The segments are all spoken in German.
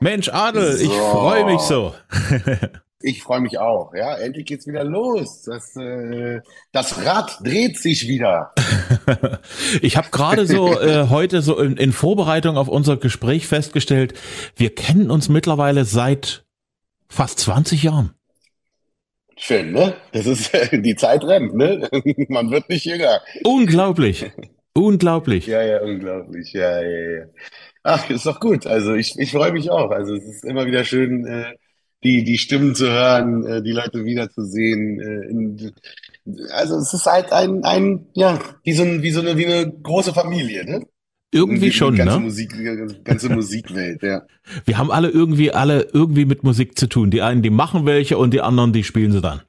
Mensch, Adel, so. ich freue mich so. ich freue mich auch. Ja, endlich geht's wieder los. Das, äh, das Rad dreht sich wieder. ich habe gerade so äh, heute so in, in Vorbereitung auf unser Gespräch festgestellt, wir kennen uns mittlerweile seit fast 20 Jahren. Schön, ne? Das ist die Zeit rennt, ne? Man wird nicht jünger. Unglaublich. Unglaublich. Ja, ja, unglaublich. Ja, ja, ja. Ach, ist doch gut. Also ich, ich freue mich auch. Also es ist immer wieder schön, äh, die, die Stimmen zu hören, äh, die Leute wiederzusehen. Äh, in, also es ist halt ein, ein, ja, wie so, ein, wie so eine, wie eine große Familie, ne? Irgendwie die, schon, die ganze ne? Musik, die ganze Musikwelt, ja. Wir haben alle irgendwie, alle irgendwie mit Musik zu tun. Die einen, die machen welche und die anderen, die spielen sie dann.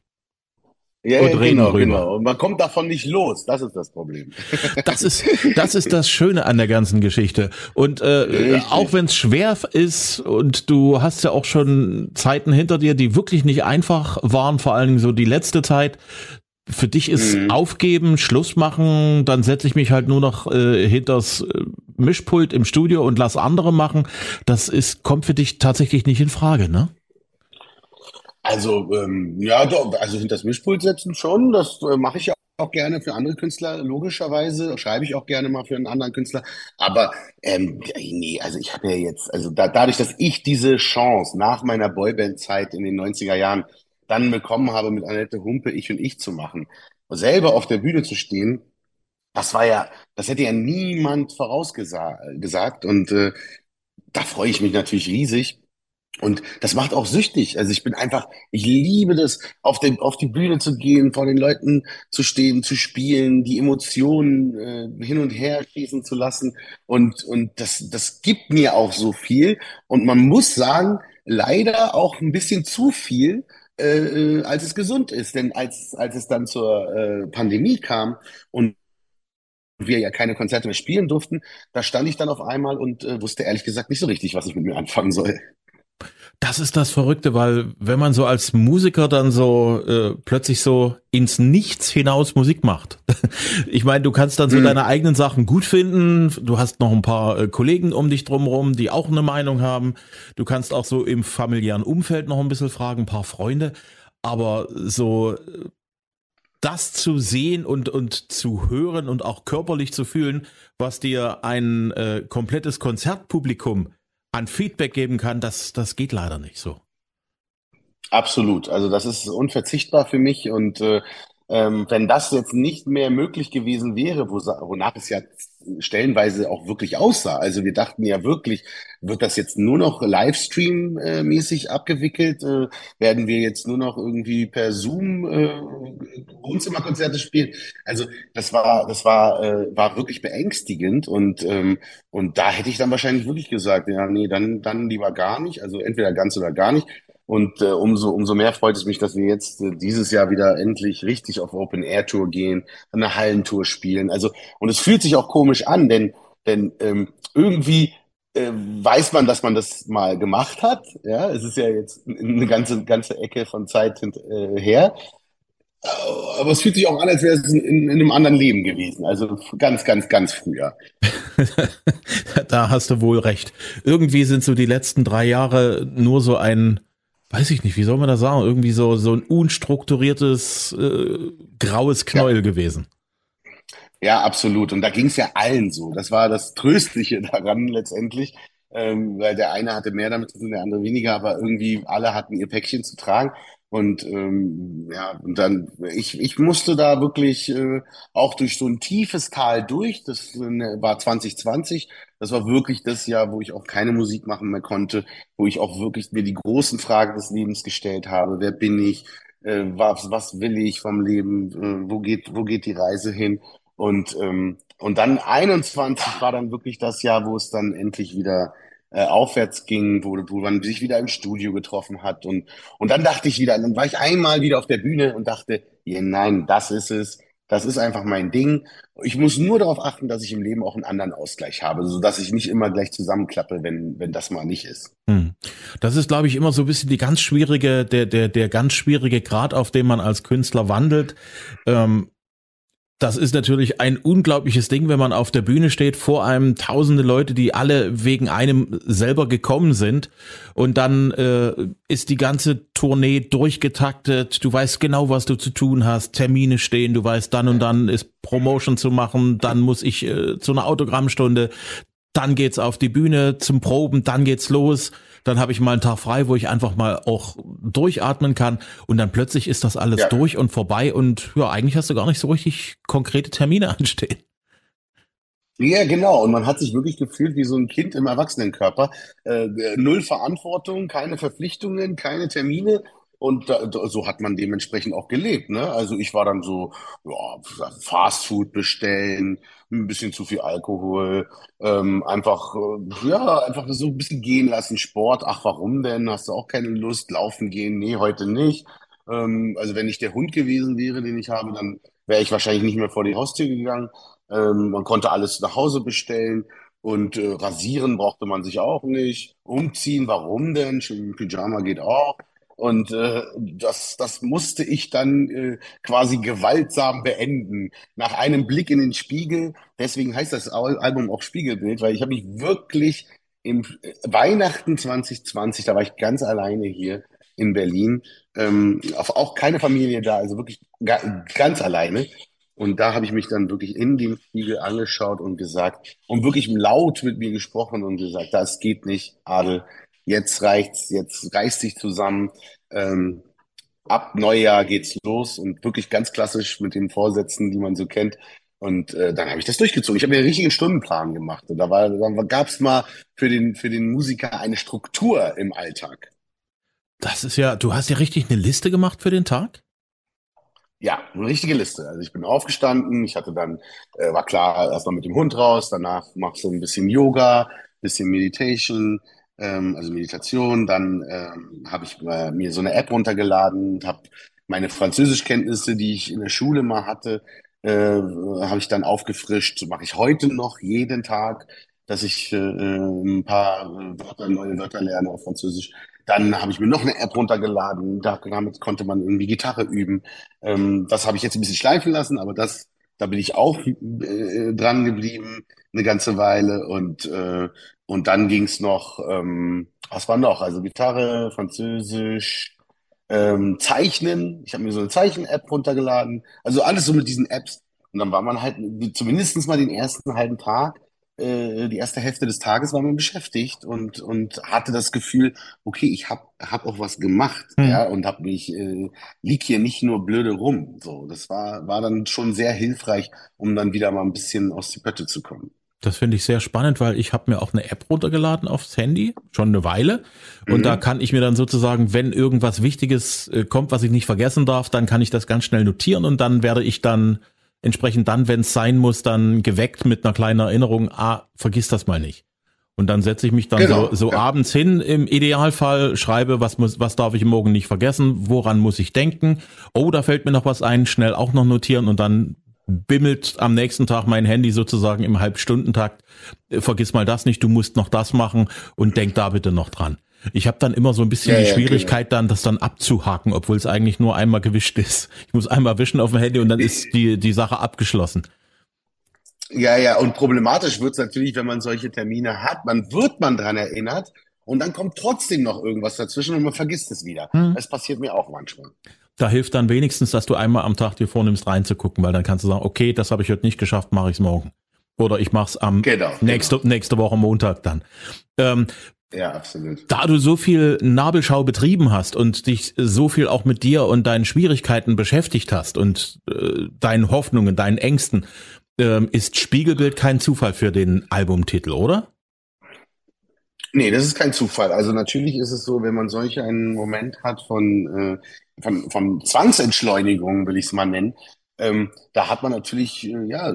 Ja, und ja genau, rüber. genau. Und man kommt davon nicht los. Das ist das Problem. Das ist, das ist das Schöne an der ganzen Geschichte. Und äh, auch wenn es schwer ist und du hast ja auch schon Zeiten hinter dir, die wirklich nicht einfach waren, vor allen Dingen so die letzte Zeit. Für dich ist mhm. aufgeben, Schluss machen, dann setze ich mich halt nur noch äh, hinters äh, Mischpult im Studio und lass andere machen. Das ist, kommt für dich tatsächlich nicht in Frage, ne? Also, ähm, ja, doch, also hinter das Mischpult setzen schon, das äh, mache ich ja auch gerne für andere Künstler, logischerweise, schreibe ich auch gerne mal für einen anderen Künstler. Aber ähm, nee, also ich habe ja jetzt, also da, dadurch, dass ich diese Chance nach meiner Boyband-Zeit in den 90er Jahren dann bekommen habe, mit Annette Humpe Ich und Ich zu machen, selber auf der Bühne zu stehen, das war ja, das hätte ja niemand vorausgesagt. Und äh, da freue ich mich natürlich riesig. Und das macht auch süchtig. Also ich bin einfach, ich liebe das, auf, den, auf die Bühne zu gehen, vor den Leuten zu stehen, zu spielen, die Emotionen äh, hin und her schießen zu lassen. Und, und das, das gibt mir auch so viel. Und man muss sagen, leider auch ein bisschen zu viel, äh, als es gesund ist. Denn als, als es dann zur äh, Pandemie kam und wir ja keine Konzerte mehr spielen durften, da stand ich dann auf einmal und äh, wusste ehrlich gesagt nicht so richtig, was ich mit mir anfangen soll. Das ist das Verrückte, weil wenn man so als Musiker dann so äh, plötzlich so ins Nichts hinaus Musik macht. ich meine, du kannst dann so mhm. deine eigenen Sachen gut finden. Du hast noch ein paar äh, Kollegen um dich drumherum, die auch eine Meinung haben. Du kannst auch so im familiären Umfeld noch ein bisschen fragen, ein paar Freunde. Aber so äh, das zu sehen und, und zu hören und auch körperlich zu fühlen, was dir ein äh, komplettes Konzertpublikum an Feedback geben kann, das, das geht leider nicht so. Absolut. Also das ist unverzichtbar für mich und äh, ähm, wenn das jetzt nicht mehr möglich gewesen wäre, wo, wonach es ja stellenweise auch wirklich aussah. Also wir dachten ja wirklich, wird das jetzt nur noch Livestream-mäßig abgewickelt? Äh, werden wir jetzt nur noch irgendwie per Zoom äh, Wohnzimmerkonzerte spielen? Also das war, das war, äh, war wirklich beängstigend und ähm, und da hätte ich dann wahrscheinlich wirklich gesagt, ja, nee, dann dann lieber gar nicht. Also entweder ganz oder gar nicht. Und äh, umso, umso mehr freut es mich, dass wir jetzt äh, dieses Jahr wieder endlich richtig auf Open Air Tour gehen, eine Hallentour spielen. Also, und es fühlt sich auch komisch an, denn, denn ähm, irgendwie äh, weiß man, dass man das mal gemacht hat. Ja, es ist ja jetzt eine ganze, ganze Ecke von Zeit äh, her. Aber es fühlt sich auch an, als wäre es in, in, einem anderen Leben gewesen. Also ganz, ganz, ganz früher. da hast du wohl recht. Irgendwie sind so die letzten drei Jahre nur so ein weiß ich nicht, wie soll man das sagen, irgendwie so, so ein unstrukturiertes, äh, graues Knäuel ja. gewesen. Ja, absolut. Und da ging es ja allen so. Das war das Tröstliche daran letztendlich, ähm, weil der eine hatte mehr damit zu tun, der andere weniger, aber irgendwie alle hatten ihr Päckchen zu tragen. Und ähm, ja, und dann, ich, ich musste da wirklich äh, auch durch so ein tiefes Tal durch. Das äh, war 2020. Das war wirklich das Jahr, wo ich auch keine Musik machen mehr konnte, wo ich auch wirklich mir die großen Fragen des Lebens gestellt habe. Wer bin ich? Äh, was, was will ich vom Leben? Äh, wo geht, wo geht die Reise hin? Und, ähm, und dann 21 war dann wirklich das Jahr, wo es dann endlich wieder äh, aufwärts ging, wo, wo man sich wieder im Studio getroffen hat. Und, und dann dachte ich wieder, dann war ich einmal wieder auf der Bühne und dachte, yeah, nein, das ist es. Das ist einfach mein Ding. Ich muss nur darauf achten, dass ich im Leben auch einen anderen Ausgleich habe, so ich nicht immer gleich zusammenklappe, wenn, wenn das mal nicht ist. Hm. Das ist, glaube ich, immer so ein bisschen die ganz schwierige, der, der, der ganz schwierige Grad, auf dem man als Künstler wandelt. Ähm Das ist natürlich ein unglaubliches Ding, wenn man auf der Bühne steht, vor einem tausende Leute, die alle wegen einem selber gekommen sind. Und dann äh, ist die ganze Tournee durchgetaktet. Du weißt genau, was du zu tun hast. Termine stehen. Du weißt, dann und dann ist Promotion zu machen. Dann muss ich äh, zu einer Autogrammstunde. Dann geht's auf die Bühne zum Proben. Dann geht's los dann habe ich mal einen Tag frei, wo ich einfach mal auch durchatmen kann und dann plötzlich ist das alles ja. durch und vorbei und ja, eigentlich hast du gar nicht so richtig konkrete Termine anstehen. Ja, genau. Und man hat sich wirklich gefühlt wie so ein Kind im Erwachsenenkörper. Äh, null Verantwortung, keine Verpflichtungen, keine Termine. Und da, so hat man dementsprechend auch gelebt. Ne? Also ich war dann so, ja, Fastfood bestellen, ein bisschen zu viel Alkohol, ähm, einfach, äh, ja, einfach so ein bisschen gehen lassen, Sport. Ach, warum denn? Hast du auch keine Lust? Laufen gehen? Nee, heute nicht. Ähm, also wenn ich der Hund gewesen wäre, den ich habe, dann wäre ich wahrscheinlich nicht mehr vor die Haustür gegangen. Ähm, man konnte alles nach Hause bestellen. Und äh, rasieren brauchte man sich auch nicht. Umziehen, warum denn? Pyjama geht auch. Und äh, das, das musste ich dann äh, quasi gewaltsam beenden. Nach einem Blick in den Spiegel, deswegen heißt das Album auch Spiegelbild, weil ich habe mich wirklich im äh, Weihnachten 2020, da war ich ganz alleine hier in Berlin, ähm, auch keine Familie da, also wirklich ganz alleine. Und da habe ich mich dann wirklich in den Spiegel angeschaut und gesagt und wirklich laut mit mir gesprochen und gesagt, das geht nicht, Adel, jetzt reicht's, jetzt reißt sich zusammen. Ähm, ab Neujahr geht's los und wirklich ganz klassisch mit den Vorsätzen, die man so kennt. Und äh, dann habe ich das durchgezogen. Ich habe mir einen richtigen Stundenplan gemacht. Und da, war, da gab es mal für den, für den Musiker eine Struktur im Alltag. Das ist ja, du hast ja richtig eine Liste gemacht für den Tag? Ja, eine richtige Liste. Also ich bin aufgestanden, ich hatte dann, äh, war klar, erstmal mit dem Hund raus, danach machst du ein bisschen Yoga, bisschen Meditation, ähm, also Meditation. Dann ähm, habe ich äh, mir so eine App runtergeladen, habe meine Französischkenntnisse, die ich in der Schule mal hatte, äh, habe ich dann aufgefrischt. Mache ich heute noch jeden Tag, dass ich äh, ein paar Wörter, neue Wörter lerne auf Französisch. Dann habe ich mir noch eine App runtergeladen. Damit konnte man irgendwie Gitarre üben. Ähm, das habe ich jetzt ein bisschen schleifen lassen, aber das, da bin ich auch äh, dran geblieben eine ganze Weile und äh, und dann ging's noch, ähm, was war noch? Also Gitarre, Französisch, ähm, Zeichnen. Ich habe mir so eine Zeichen-App runtergeladen. Also alles so mit diesen Apps. Und dann war man halt zumindest mal den ersten halben Tag, äh, die erste Hälfte des Tages war man beschäftigt und, und hatte das Gefühl, okay, ich habe hab auch was gemacht, hm. ja, und hab mich, äh, lieg hier nicht nur blöde rum. So, das war, war dann schon sehr hilfreich, um dann wieder mal ein bisschen aus die Pötte zu kommen. Das finde ich sehr spannend, weil ich habe mir auch eine App runtergeladen aufs Handy, schon eine Weile. Und mhm. da kann ich mir dann sozusagen, wenn irgendwas Wichtiges äh, kommt, was ich nicht vergessen darf, dann kann ich das ganz schnell notieren und dann werde ich dann entsprechend dann, wenn es sein muss, dann geweckt mit einer kleinen Erinnerung, ah, vergiss das mal nicht. Und dann setze ich mich dann genau, so, so ja. abends hin, im Idealfall, schreibe, was muss, was darf ich morgen nicht vergessen, woran muss ich denken. Oh, da fällt mir noch was ein, schnell auch noch notieren und dann bimmelt am nächsten Tag mein Handy sozusagen im Halbstundentakt. Äh, vergiss mal das nicht, du musst noch das machen und denk da bitte noch dran. Ich habe dann immer so ein bisschen ja, die Schwierigkeit, genau. dann das dann abzuhaken, obwohl es eigentlich nur einmal gewischt ist. Ich muss einmal wischen auf dem Handy und dann ist die, die Sache abgeschlossen. Ja, ja, und problematisch wird es natürlich, wenn man solche Termine hat. Man wird man dran erinnert und dann kommt trotzdem noch irgendwas dazwischen und man vergisst es wieder. Hm. Das passiert mir auch manchmal da hilft dann wenigstens, dass du einmal am Tag dir vornimmst, reinzugucken, weil dann kannst du sagen, okay, das habe ich heute nicht geschafft, mache ich es morgen. Oder ich mache es am genau, nächste, genau. nächste Woche Montag dann. Ähm, ja, absolut. Da du so viel Nabelschau betrieben hast und dich so viel auch mit dir und deinen Schwierigkeiten beschäftigt hast und äh, deinen Hoffnungen, deinen Ängsten, äh, ist Spiegelbild kein Zufall für den Albumtitel, oder? Nee, das ist kein Zufall. Also natürlich ist es so, wenn man solch einen Moment hat von, äh, von, von Zwangsentschleunigung, will ich es mal nennen, ähm, da hat man natürlich äh, ja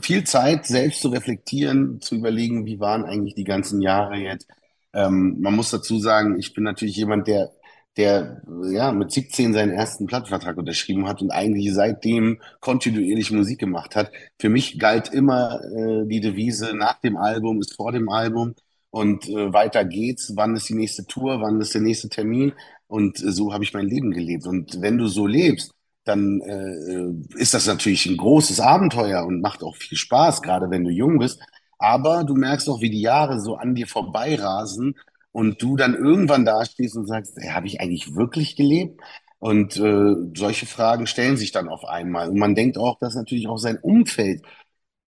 viel Zeit, selbst zu reflektieren, zu überlegen, wie waren eigentlich die ganzen Jahre jetzt. Ähm, man muss dazu sagen, ich bin natürlich jemand, der der ja mit 17 seinen ersten Plattenvertrag unterschrieben hat und eigentlich seitdem kontinuierlich Musik gemacht hat. Für mich galt immer äh, die Devise nach dem Album ist vor dem Album und äh, weiter geht's. Wann ist die nächste Tour? Wann ist der nächste Termin? Und so habe ich mein Leben gelebt. Und wenn du so lebst, dann äh, ist das natürlich ein großes Abenteuer und macht auch viel Spaß, gerade wenn du jung bist. Aber du merkst auch, wie die Jahre so an dir vorbeirasen und du dann irgendwann dastehst und sagst, hey, habe ich eigentlich wirklich gelebt? Und äh, solche Fragen stellen sich dann auf einmal. Und man denkt auch, dass natürlich auch sein Umfeld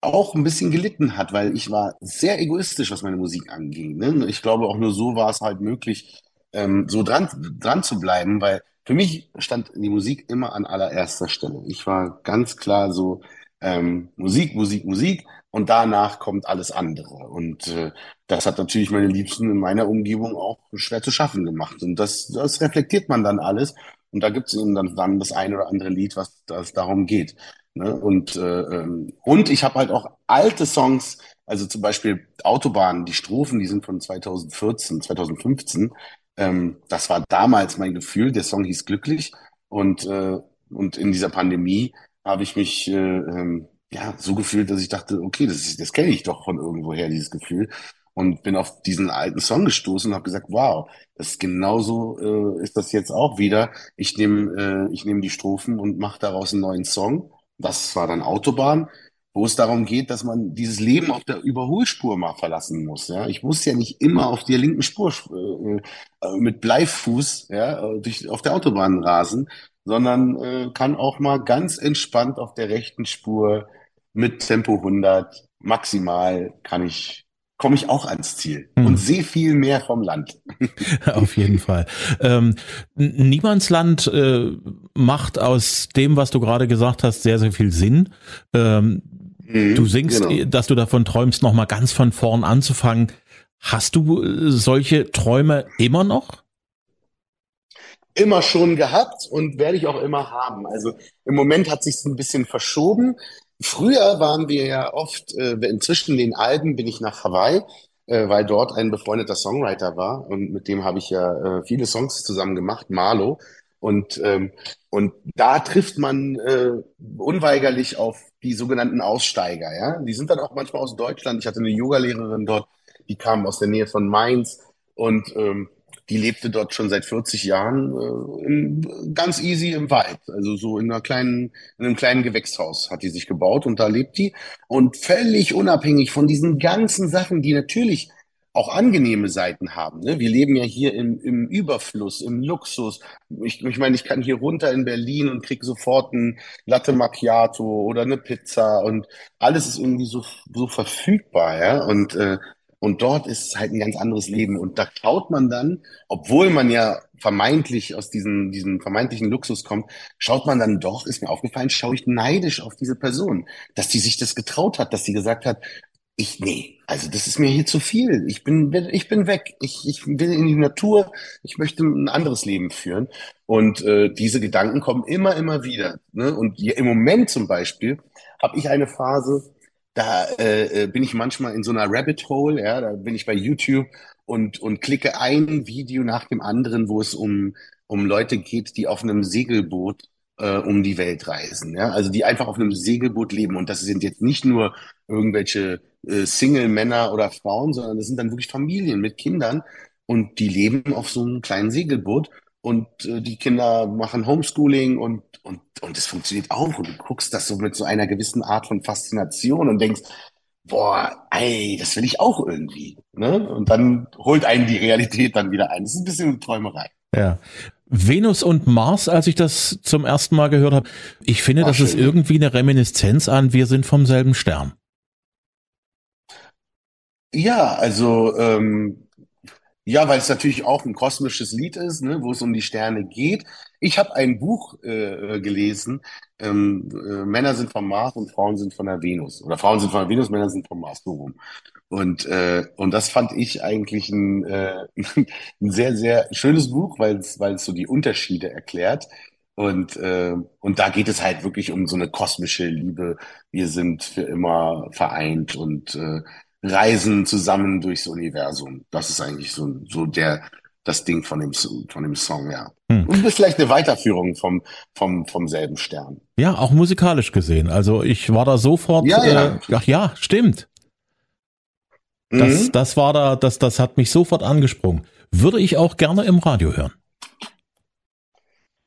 auch ein bisschen gelitten hat, weil ich war sehr egoistisch, was meine Musik anging. Ne? Ich glaube, auch nur so war es halt möglich, ähm, so dran, dran zu bleiben, weil für mich stand die Musik immer an allererster Stelle. Ich war ganz klar so ähm, Musik, Musik, Musik und danach kommt alles andere. Und äh, das hat natürlich meine Liebsten in meiner Umgebung auch schwer zu schaffen gemacht. Und das, das reflektiert man dann alles. Und da gibt es eben dann, dann das eine oder andere Lied, was das darum geht. Ne? Und, äh, ähm, und ich habe halt auch alte Songs, also zum Beispiel Autobahn, die Strophen, die sind von 2014, 2015. Ähm, das war damals mein Gefühl. Der Song hieß Glücklich. Und, äh, und in dieser Pandemie habe ich mich äh, ähm, ja so gefühlt, dass ich dachte, okay, das, ist, das kenne ich doch von irgendwoher, dieses Gefühl. Und bin auf diesen alten Song gestoßen und habe gesagt, wow, das ist genauso äh, ist das jetzt auch wieder. Ich nehme äh, ich nehme die Strophen und mache daraus einen neuen Song das war dann Autobahn, wo es darum geht, dass man dieses Leben auf der Überholspur mal verlassen muss. Ja, ich muss ja nicht immer auf der linken Spur äh, äh, mit Bleifuß ja, durch, auf der Autobahn rasen, sondern äh, kann auch mal ganz entspannt auf der rechten Spur mit Tempo 100 maximal kann ich komme ich auch ans Ziel hm. und sehe viel mehr vom Land. Auf jeden Fall. Ähm, Niemandsland äh, macht aus dem, was du gerade gesagt hast, sehr, sehr viel Sinn. Ähm, hm, du singst, genau. dass du davon träumst, nochmal ganz von vorn anzufangen. Hast du äh, solche Träume immer noch? Immer schon gehabt und werde ich auch immer haben. Also im Moment hat sich ein bisschen verschoben. Früher waren wir ja oft, äh, inzwischen den Alben bin ich nach Hawaii, äh, weil dort ein befreundeter Songwriter war und mit dem habe ich ja äh, viele Songs zusammen gemacht, Marlo. Und, ähm, und da trifft man äh, unweigerlich auf die sogenannten Aussteiger. Ja? Die sind dann auch manchmal aus Deutschland. Ich hatte eine Yogalehrerin dort, die kam aus der Nähe von Mainz. Und ähm, die lebte dort schon seit 40 Jahren äh, in, ganz easy im Wald. Also so in einer kleinen, in einem kleinen Gewächshaus hat die sich gebaut und da lebt die. Und völlig unabhängig von diesen ganzen Sachen, die natürlich auch angenehme Seiten haben. Ne? Wir leben ja hier im, im Überfluss, im Luxus. Ich, ich meine, ich kann hier runter in Berlin und krieg sofort ein Latte Macchiato oder eine Pizza und alles ist irgendwie so, so verfügbar. Ja? Und äh, und dort ist es halt ein ganz anderes Leben. Und da schaut man dann, obwohl man ja vermeintlich aus diesem, diesem vermeintlichen Luxus kommt, schaut man dann doch, ist mir aufgefallen, schaue ich neidisch auf diese Person, dass die sich das getraut hat, dass sie gesagt hat, ich, nee, also das ist mir hier zu viel. Ich bin, ich bin weg. Ich, ich will in die Natur. Ich möchte ein anderes Leben führen. Und äh, diese Gedanken kommen immer, immer wieder. Ne? Und im Moment zum Beispiel habe ich eine Phase, da äh, äh, bin ich manchmal in so einer Rabbit Hole, ja, da bin ich bei YouTube und, und klicke ein Video nach dem anderen, wo es um, um Leute geht, die auf einem Segelboot äh, um die Welt reisen. Ja? Also die einfach auf einem Segelboot leben. Und das sind jetzt nicht nur irgendwelche äh, Single-Männer oder Frauen, sondern das sind dann wirklich Familien mit Kindern und die leben auf so einem kleinen Segelboot und äh, die Kinder machen Homeschooling und und, und es funktioniert auch. Und du guckst das so mit so einer gewissen Art von Faszination und denkst, boah, ey, das will ich auch irgendwie. Ne? Und dann holt einen die Realität dann wieder ein. Das ist ein bisschen Träumerei. Ja. Venus und Mars, als ich das zum ersten Mal gehört habe, ich finde, Ach, das schön. ist irgendwie eine Reminiszenz an Wir sind vom selben Stern. Ja, also ähm, ja, weil es natürlich auch ein kosmisches Lied ist, ne, wo es um die Sterne geht. Ich habe ein Buch äh, gelesen, ähm, äh, Männer sind vom Mars und Frauen sind von der Venus. Oder Frauen sind von der Venus, Männer sind vom Mars, so rum. Und, äh, und das fand ich eigentlich ein, äh, ein sehr, sehr schönes Buch, weil es weil es so die Unterschiede erklärt. Und, äh, und da geht es halt wirklich um so eine kosmische Liebe. Wir sind für immer vereint und äh, reisen zusammen durchs Universum. Das ist eigentlich so, so der, das Ding von dem, von dem Song, ja. Hm. Und ist vielleicht eine Weiterführung vom, vom, vom selben Stern. Ja, auch musikalisch gesehen. Also ich war da sofort, ja, ja. Äh, ach ja, stimmt. Das, mhm. das war da, das, das hat mich sofort angesprungen. Würde ich auch gerne im Radio hören.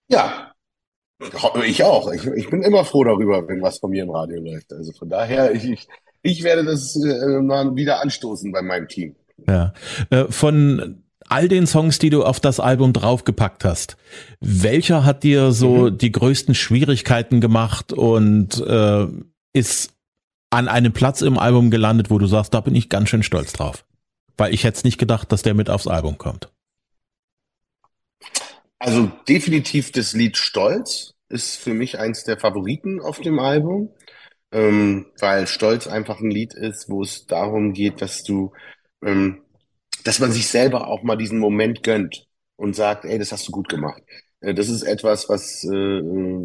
Ja, Ich auch. Ich, ich bin immer froh darüber, wenn was von mir im Radio läuft. Also von daher, ich, ich, ich werde das äh, mal wieder anstoßen bei meinem Team. Ja. Äh, von all den Songs, die du auf das Album draufgepackt hast, welcher hat dir so mhm. die größten Schwierigkeiten gemacht und äh, ist an einem Platz im Album gelandet, wo du sagst, da bin ich ganz schön stolz drauf? Weil ich hätte nicht gedacht, dass der mit aufs Album kommt. Also definitiv das Lied Stolz ist für mich eins der Favoriten auf dem Album, ähm, weil Stolz einfach ein Lied ist, wo es darum geht, dass du ähm, dass man sich selber auch mal diesen Moment gönnt und sagt, ey, das hast du gut gemacht. Äh, das ist etwas, was äh,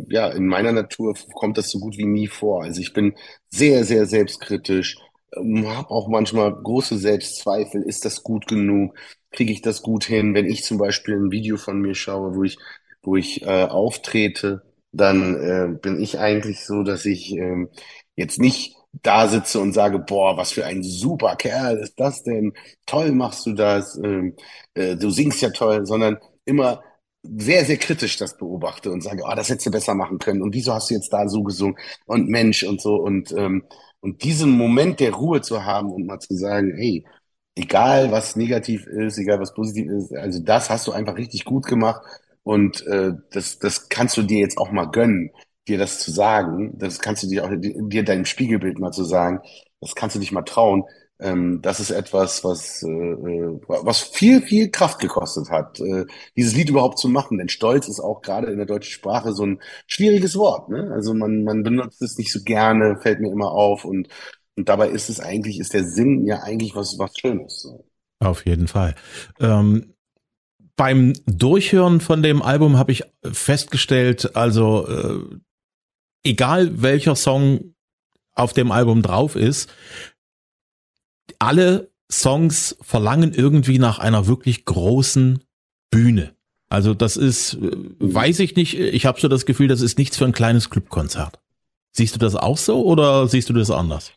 ja in meiner Natur kommt das so gut wie nie vor. Also ich bin sehr, sehr selbstkritisch, ähm, habe auch manchmal große Selbstzweifel. Ist das gut genug? Kriege ich das gut hin? Wenn ich zum Beispiel ein Video von mir schaue, wo ich, wo ich äh, auftrete, dann äh, bin ich eigentlich so, dass ich äh, jetzt nicht da sitze und sage, boah, was für ein super Kerl ist das denn? Toll machst du das, ähm, äh, du singst ja toll, sondern immer sehr, sehr kritisch das beobachte und sage, oh, das hättest du besser machen können. Und wieso hast du jetzt da so gesungen? Und Mensch und so. Und, ähm, und diesen Moment der Ruhe zu haben und mal zu sagen, hey, egal was negativ ist, egal was positiv ist, also das hast du einfach richtig gut gemacht. Und äh, das, das kannst du dir jetzt auch mal gönnen dir das zu sagen, das kannst du dir auch, dir dein Spiegelbild mal zu sagen, das kannst du dich mal trauen. Ähm, das ist etwas, was, äh, äh, was viel, viel Kraft gekostet hat, äh, dieses Lied überhaupt zu machen. Denn Stolz ist auch gerade in der deutschen Sprache so ein schwieriges Wort. Ne? Also man, man benutzt es nicht so gerne, fällt mir immer auf. Und, und dabei ist es eigentlich, ist der Sinn ja eigentlich was, was Schönes. So. Auf jeden Fall. Ähm, beim Durchhören von dem Album habe ich festgestellt, also äh, egal welcher Song auf dem Album drauf ist, alle Songs verlangen irgendwie nach einer wirklich großen Bühne. Also das ist, weiß ich nicht, ich habe so das Gefühl, das ist nichts für ein kleines Clubkonzert. Siehst du das auch so oder siehst du das anders?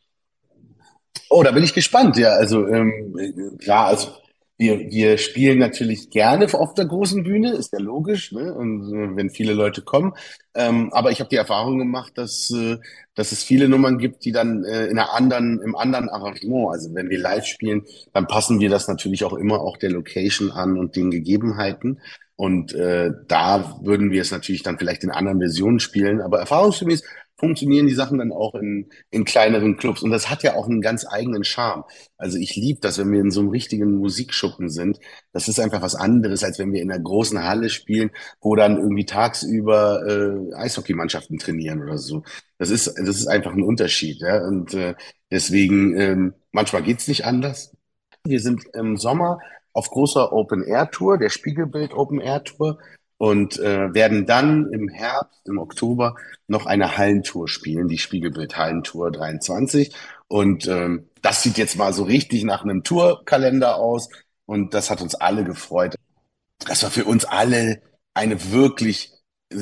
Oh, da bin ich gespannt, ja. Also, ähm, ja, also wir, wir spielen natürlich gerne auf der großen Bühne, ist ja logisch, ne? Und äh, wenn viele Leute kommen. Ähm, aber ich habe die Erfahrung gemacht, dass, äh, dass es viele Nummern gibt, die dann äh, in einer anderen, im anderen Arrangement, also wenn wir live spielen, dann passen wir das natürlich auch immer auch der Location an und den Gegebenheiten. Und äh, da würden wir es natürlich dann vielleicht in anderen Versionen spielen. Aber erfahrungsgemäß funktionieren die Sachen dann auch in, in kleineren Clubs. Und das hat ja auch einen ganz eigenen Charme. Also ich liebe das, wenn wir in so einem richtigen Musikschuppen sind. Das ist einfach was anderes, als wenn wir in einer großen Halle spielen, wo dann irgendwie tagsüber äh, Eishockeymannschaften trainieren oder so. Das ist, das ist einfach ein Unterschied. Ja? Und äh, deswegen, ähm, manchmal geht's nicht anders. Wir sind im Sommer auf großer Open-Air-Tour, der Spiegelbild Open-Air-Tour und äh, werden dann im Herbst, im Oktober noch eine Hallentour spielen, die Spiegelbild Hallentour 23. Und ähm, das sieht jetzt mal so richtig nach einem Tourkalender aus und das hat uns alle gefreut. Das war für uns alle eine wirklich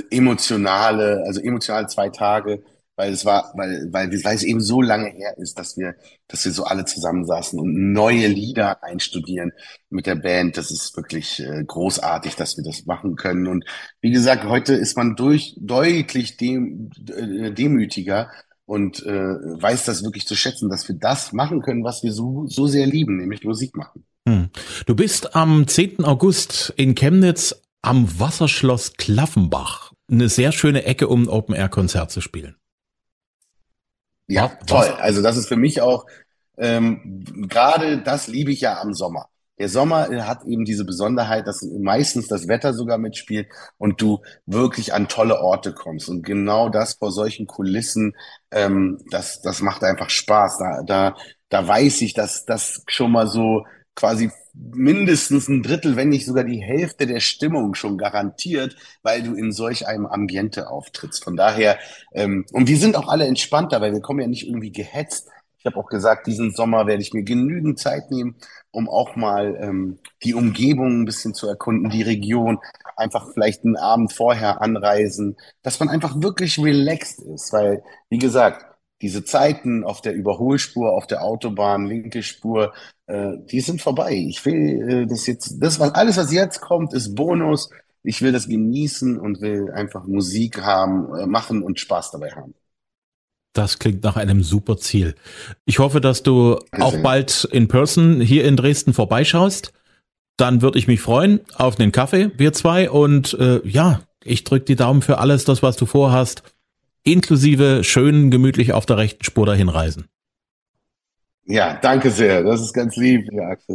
emotionale, also emotionale zwei Tage weil es war, weil, weil, weil es eben so lange her ist, dass wir, dass wir so alle zusammensaßen und neue Lieder einstudieren mit der Band. Das ist wirklich äh, großartig, dass wir das machen können. Und wie gesagt, heute ist man durch deutlich dem, äh, demütiger und äh, weiß das wirklich zu schätzen, dass wir das machen können, was wir so, so sehr lieben, nämlich Musik machen. Hm. Du bist am 10. August in Chemnitz am Wasserschloss Klaffenbach. Eine sehr schöne Ecke, um ein Open-Air-Konzert zu spielen. Ja, toll. Also das ist für mich auch, ähm, gerade das liebe ich ja am Sommer. Der Sommer hat eben diese Besonderheit, dass meistens das Wetter sogar mitspielt und du wirklich an tolle Orte kommst. Und genau das vor solchen Kulissen, ähm, das, das macht einfach Spaß. Da, da, da weiß ich, dass das schon mal so quasi mindestens ein Drittel, wenn nicht sogar die Hälfte der Stimmung schon garantiert, weil du in solch einem Ambiente auftrittst. Von daher, ähm, und wir sind auch alle entspannter, weil wir kommen ja nicht irgendwie gehetzt. Ich habe auch gesagt, diesen Sommer werde ich mir genügend Zeit nehmen, um auch mal ähm, die Umgebung ein bisschen zu erkunden, die Region, einfach vielleicht einen Abend vorher anreisen, dass man einfach wirklich relaxed ist, weil, wie gesagt, diese Zeiten auf der Überholspur, auf der Autobahn, linke Spur, äh, die sind vorbei. Ich will äh, das jetzt, das was alles, was jetzt kommt, ist Bonus. Ich will das genießen und will einfach Musik haben, äh, machen und Spaß dabei haben. Das klingt nach einem super Ziel. Ich hoffe, dass du auch bald in Person hier in Dresden vorbeischaust. Dann würde ich mich freuen auf einen Kaffee, wir zwei. Und äh, ja, ich drücke die Daumen für alles, das, was du vorhast, inklusive schön gemütlich auf der rechten Spur dahin reisen. Ja, danke sehr. Das ist ganz lieb, ja, Axel.